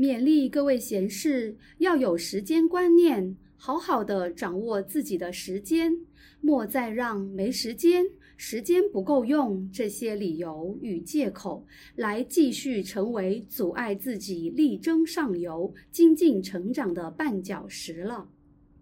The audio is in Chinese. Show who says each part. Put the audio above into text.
Speaker 1: 勉励各位贤士要有时间观念，好好的掌握自己的时间，莫再让没时间，时间不够用这些理由与借口，来继续成为阻碍自己力争上游、精进成长的绊脚石了。